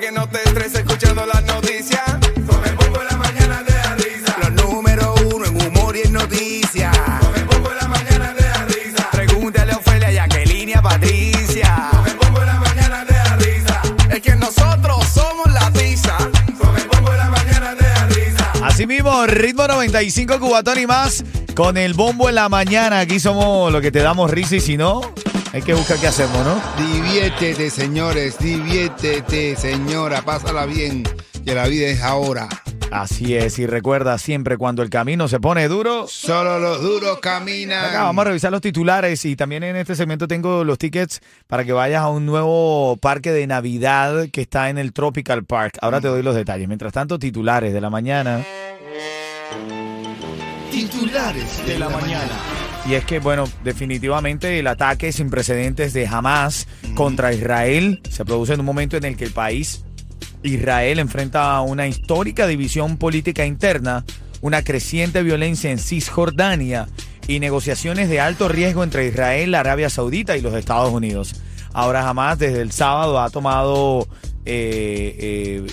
Que no te estreses escuchando las noticias. Con el bombo en la mañana te da risa. Los número uno en humor y en noticias. Con el bombo en la mañana te da risa. Pregúntale a Ofelia, Jacqueline y a Patricia. Con el bombo en la mañana te da risa. Es que nosotros somos la tiza. Con el bombo en la mañana te da risa. Así mismo, ritmo 95 cubatón y más. Con el bombo en la mañana. Aquí somos lo que te damos risa y si no, hay que buscar qué hacemos, ¿no? Diviértete, señores, diviértete, señora, pásala bien, que la vida es ahora. Así es, y recuerda siempre cuando el camino se pone duro. Solo los duros caminan. Acá vamos a revisar los titulares y también en este segmento tengo los tickets para que vayas a un nuevo parque de Navidad que está en el Tropical Park. Ahora te doy los detalles. Mientras tanto, titulares de la mañana. Titulares de la mañana. Y es que, bueno, definitivamente el ataque sin precedentes de Hamas contra Israel se produce en un momento en el que el país, Israel, enfrenta una histórica división política interna, una creciente violencia en Cisjordania y negociaciones de alto riesgo entre Israel, Arabia Saudita y los Estados Unidos. Ahora Hamas desde el sábado ha tomado eh, eh,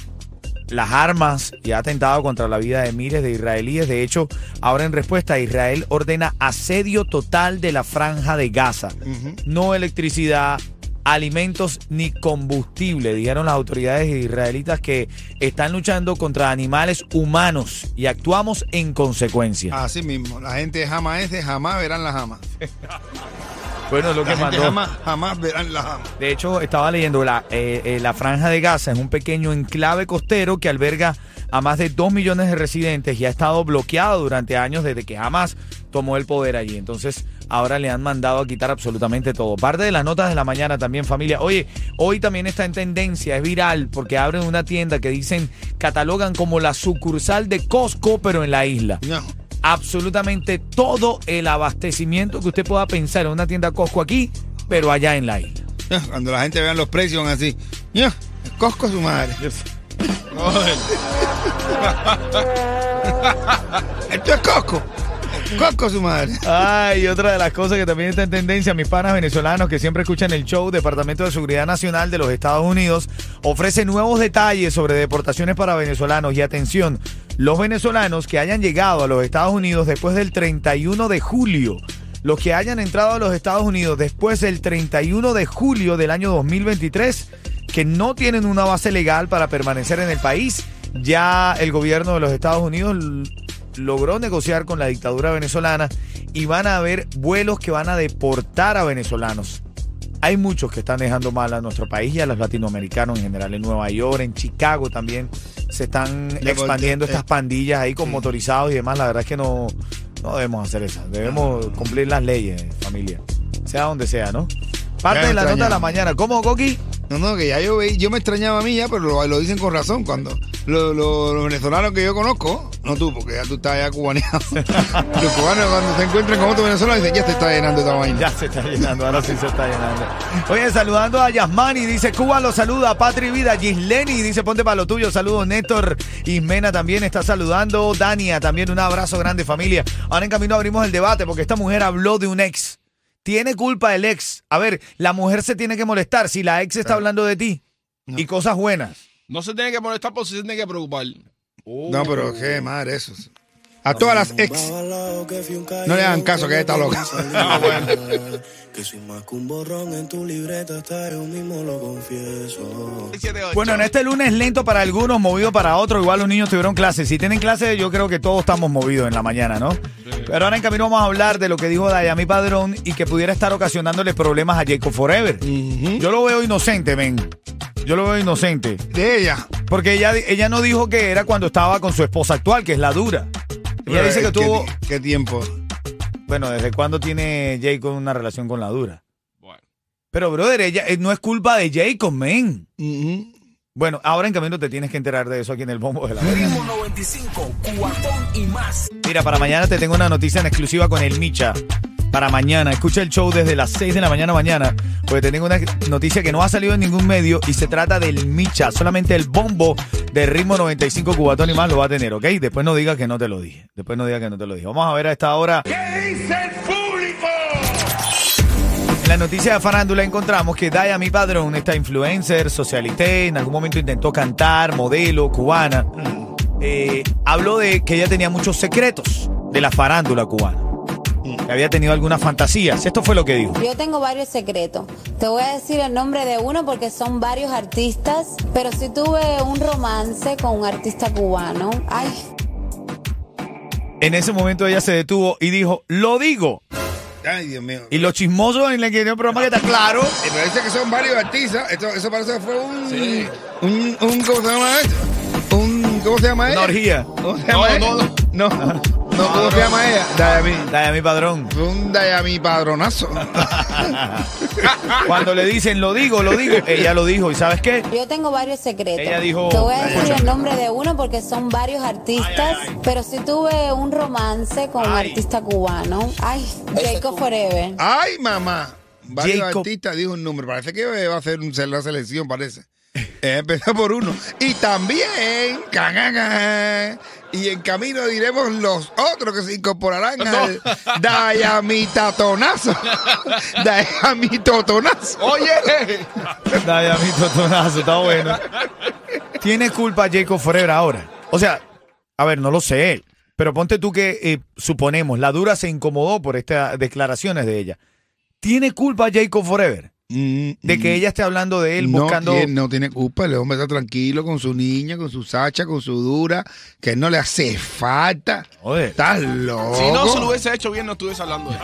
las armas y ha atentado contra la vida de miles de israelíes. De hecho, ahora en respuesta, Israel ordena asedio total de la franja de Gaza. No electricidad, alimentos ni combustible. Dijeron las autoridades israelitas que están luchando contra animales humanos y actuamos en consecuencia. Así mismo, la gente jamás es de jamás verán la jamás. Bueno, lo La que mandó. jamás, jamás verán la jamás. De hecho, estaba leyendo la, eh, eh, la Franja de Gaza es un pequeño enclave costero que alberga a más de 2 millones de residentes y ha estado bloqueado durante años desde que Hamas tomó el poder allí. Entonces, ahora le han mandado a quitar absolutamente todo. Parte de las notas de la mañana también, familia. Oye, hoy también está en tendencia, es viral, porque abren una tienda que dicen, catalogan como la sucursal de Costco, pero en la isla No. Absolutamente todo el abastecimiento que usted pueda pensar en una tienda Costco aquí, pero allá en la isla. Cuando la gente vea los precios van así. Costco su madre. Esto es Costco. Costco su madre. Ay, otra de las cosas que también está en tendencia, mis panas venezolanos que siempre escuchan el show, Departamento de Seguridad Nacional de los Estados Unidos ofrece nuevos detalles sobre deportaciones para venezolanos. Y atención, los venezolanos que hayan llegado a los Estados Unidos después del 31 de julio, los que hayan entrado a los Estados Unidos después del 31 de julio del año 2023, que no tienen una base legal para permanecer en el país, ya el gobierno de los Estados Unidos logró negociar con la dictadura venezolana y van a haber vuelos que van a deportar a venezolanos. Hay muchos que están dejando mal a nuestro país y a los latinoamericanos en general. En Nueva York, en Chicago también se están expandiendo eh, estas pandillas ahí con sí. motorizados y demás. La verdad es que no, no debemos hacer eso. Debemos cumplir las leyes, familia. Sea donde sea, ¿no? Parte de la nota de la mañana. ¿Cómo, Coqui? No, no, que ya yo veí, yo me extrañaba a mí ya, pero lo, dicen con razón. Cuando lo- lo- los venezolanos que yo conozco, no tú, porque ya tú estás ya cubaneado. los cubanos cuando se encuentran con otro venezolano dicen, ya te está llenando esta vaina. Ya se está llenando, ahora sí se está llenando. Oye, saludando a Yasmani, dice Cuba lo saluda, Patri Vida, Gisleni, dice ponte para lo tuyo, saludos Néstor, Ismena también está saludando, Dania también un abrazo grande familia. Ahora en camino abrimos el debate porque esta mujer habló de un ex. Tiene culpa el ex. A ver, la mujer se tiene que molestar si la ex está hablando de ti y cosas buenas. No se tiene que molestar, pero se tiene que preocupar. No, pero qué madre eso. A todas las ex. No le hagan caso, que está loca. Ah, bueno. Que soy más que un borrón en tu libreta, hasta yo mismo lo confieso. 7-8. Bueno, en este lunes lento para algunos, movido para otros. Igual los niños tuvieron clases. Si tienen clases, yo creo que todos estamos movidos en la mañana, ¿no? Pero ahora en camino vamos a hablar de lo que dijo Dayami Padrón y que pudiera estar ocasionándole problemas a Jacob Forever. Yo lo veo inocente, men. Yo lo veo inocente. De ella. Porque ella, ella no dijo que era cuando estaba con su esposa actual, que es la dura. Ella dice que ¿Qué- tuvo, ¿Qué tiempo? bueno, ¿desde cuándo tiene Jacob una relación con la dura? Bueno. Pero, brother, ella eh, no es culpa de Jacob, men. Ujú. Bueno, ahora en camino te tienes que enterar de eso aquí en el bombo de la. Ritmo 95, cuatón y más. Mira, para mañana te tengo una noticia en exclusiva con el Micha. Para mañana, escucha el show desde las 6 de la mañana mañana, porque te tengo una noticia que no ha salido en ningún medio y se trata del Micha. Solamente el bombo de ritmo 95 cubatón y más lo va a tener, ¿ok? Después no digas que no te lo dije. Después no digas que no te lo dije. Vamos a ver a esta hora. En la noticia de farándula encontramos que Daya Mi Padrón, esta influencer, socialité, en algún momento intentó cantar, modelo, cubana, eh, habló de que ella tenía muchos secretos de la farándula cubana. Que había tenido algunas fantasías. Esto fue lo que dijo. Yo tengo varios secretos. Te voy a decir el nombre de uno porque son varios artistas, pero sí tuve un romance con un artista cubano. Ay, En ese momento ella se detuvo y dijo, lo digo. Ay, Dios mío. Y los chismosos en el que el programa que está claro. Me parece que son varios artistas. Esto, eso parece que fue un, un, un. ¿Cómo se llama esto? Un. ¿Cómo se llama Una ella? orgía. ¿Cómo se llama No, ella? no, No, no, ¿cómo se llama ella? Dayami. Daya Mi Padrón. Un Dayami padronazo. Cuando le dicen, lo digo, lo digo, ella lo dijo. ¿Y sabes qué? yo tengo varios secretos. Ella dijo- Te voy a decir Escucha. el nombre de uno porque son varios artistas, pero sí tuve un romance con un artista cubano. Ay, Jacob Forever. Ay, mamá. Varios Jacob. artistas dijo un número. Parece que va a hacer un- ser la selección, parece. Eh, Empezó por uno. Y también, can, can, can, y en camino diremos los otros que se incorporarán al Dayamitatonazo. Dayamitatonazo. Oye, Daya Mi Totonazo, está bueno. ¿Tiene culpa Jacob Forever ahora? O sea, a ver, no lo sé. Pero ponte tú que, eh, suponemos, la dura se incomodó por estas declaraciones de ella. ¿Tiene culpa Jacob Forever? De que ella esté hablando de él no buscando... Tiene, no tiene culpa, el hombre está tranquilo con su niña, con su Sacha, con su dura, que no le hace falta. Joder. Estás loco. si no se lo hubiese hecho bien, no estuviese hablando de él.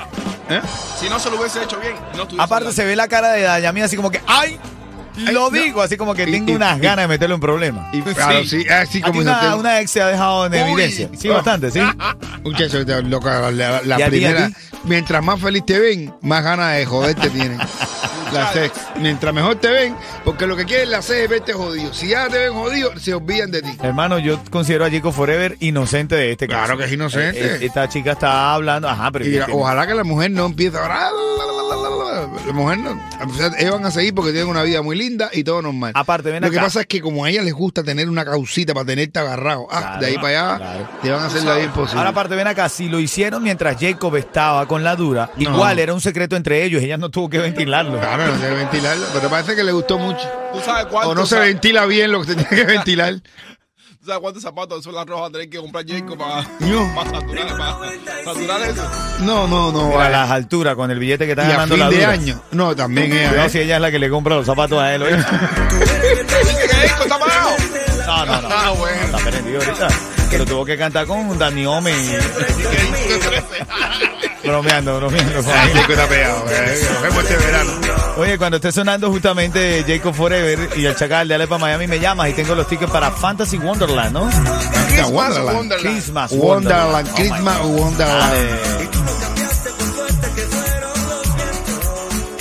¿Eh? Si no se lo hubiese hecho bien, no estuviese Aparte hablando. se ve la cara de Dayami así como que ¡ay! Lo digo, así como que Y- tengo y- unas y- ganas de meterlo en problemas. Y claro, sí, así Aquí como una, ex se ha dejado en Uy. evidencia. Sí, bastante, sí. Muchachos, loca, la, la ¿Y a ti, primera, ti? mientras más feliz te ven, más ganas de joderte tienen. Las ex. Mientras mejor te ven, porque lo que quieren las ex es verte jodido. Si ya te ven jodido, se olvidan de ti. Hermano, yo considero a Jacob Forever inocente de este caso. Claro que es inocente. Eh, eh, esta chica está hablando, ajá, pero... Y ¿qué la- ojalá que la mujer no empiece ahora. La mujer no. o sea, ellos van a seguir porque tienen una vida muy linda y todo normal. Aparte, ven Lo que pasa es que como a ella les gusta tener una causita para tenerte agarrado, ah, Claro, de ahí para allá, claro. te van a hacer la vida imposible. Ahora aparte, ven acá, si lo hicieron mientras Jacob estaba con la dura, igual era un secreto entre ellos, ella no tuvo que ventilarlo. Claro, no debe ventilarlo, pero parece que le gustó mucho. ¿Tú sabes cuánto? O no se ventila bien lo que tenía que ventilar. ¿Tú sabes cuántos zapatos son las rojas tener que comprar Jacob para, No. para saturar, para saturar eso? No, no, no. a vale. las alturas, con el billete que está Y a fin la de dura. año. No, también ella. Cuidado ¿eh? si ella es la que le compra los zapatos a él. ¿oíste? ¿Dice que Jacob está pagado? No, no, no. Ah, bueno. Está prendido ahorita. Pero tuvo que cantar con Dani Ome y... bromeando, bromeando. está pegado. eh, Nos vemos este verano. Oye, cuando esté sonando justamente Jacob Forever y el Chacal de Alepa Miami, me llamas y tengo los tickets para Fantasy Wonderland, ¿no? Christmas Wonderland. Wonderland. Christmas Wonderland, Oh, Christmas. Wonderland.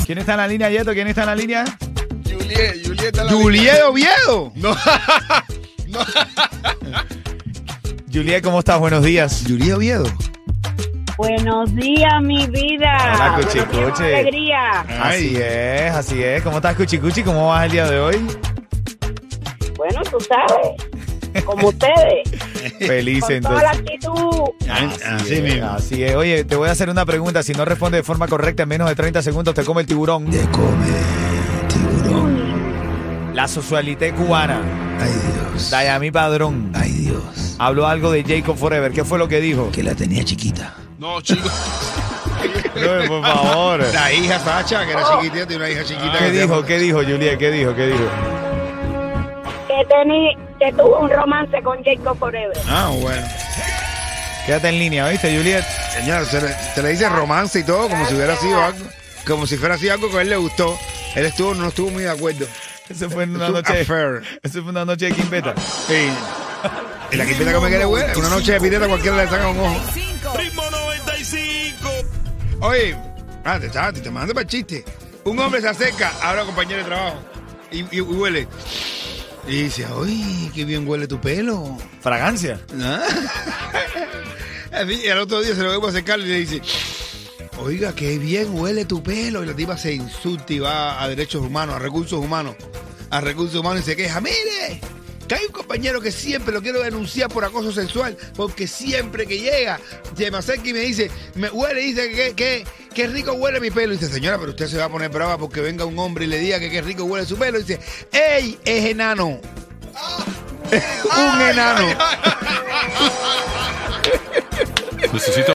¿Quién está en la línea, Yeto? ¿Quién está en la línea? Juliet, Juliet está en la Juliet Oviedo. No. Juliet, ¿cómo estás? Buenos días. Juliet Oviedo. Buenos días, mi vida. Hola, Cuchi, Buenos días, Cuchi. alegría. Así es, así es. ¿Cómo estás, Cuchi Cuchi? ¿Cómo vas el día de hoy? Bueno, tú sabes, como ustedes, Feliz con toda la entonces. actitud. Así es, mismo. Así es. Oye, te voy a hacer una pregunta. Si no responde de forma correcta en menos de 30 segundos, te come el tiburón. Te come tiburón. La socialité cubana, Ay, Dios. Dayami Padrón, Ay, Dios. habló algo de Jacob Forever. ¿Qué fue lo que dijo? Que la tenía chiquita. No, chicos. No, por favor. La hija Sacha, que era chiquitita, tiene una hija chiquita. ¿Qué que dijo? ¿Qué dijo, Juliet? ¿Qué dijo? ¿Qué dijo? Que, tení, que tuvo un romance con Jacob Forever. Ah, bueno. Quédate en línea, ¿viste, Juliet? Señor, se le, se le dice romance y todo, como si hubiera sido algo. Como si fuera sido algo que a él le gustó. Él estuvo, no estuvo muy de acuerdo. Ese fue en una noche. Ese fue una noche de Quimbeta. Sí. Y la quimpita que me quiere huele. Una noche de pireta cualquiera le saca un ojo. Ritmo 95. Oye, ah, te, te, te mando para el chiste. Un hombre se acerca a una compañera de trabajo y, huele. Y dice, uy, qué bien huele tu pelo. Fragancia. ¿Ah? Y al otro día se lo vemos a acercar y le dice, oiga, qué bien huele tu pelo. Y la tipa se insulta y va a derechos humanos, a recursos humanos. A recursos humanos y se queja, mire, que hay un compañero que siempre lo quiero denunciar por acoso sexual, porque siempre que llega, se me acerca y me dice, me huele y dice que, que, que rico huele mi pelo. Y dice, señora, pero usted se va a poner brava porque venga un hombre y le diga que qué rico huele su pelo. Y dice, ¡ey, es enano! un enano. Necesito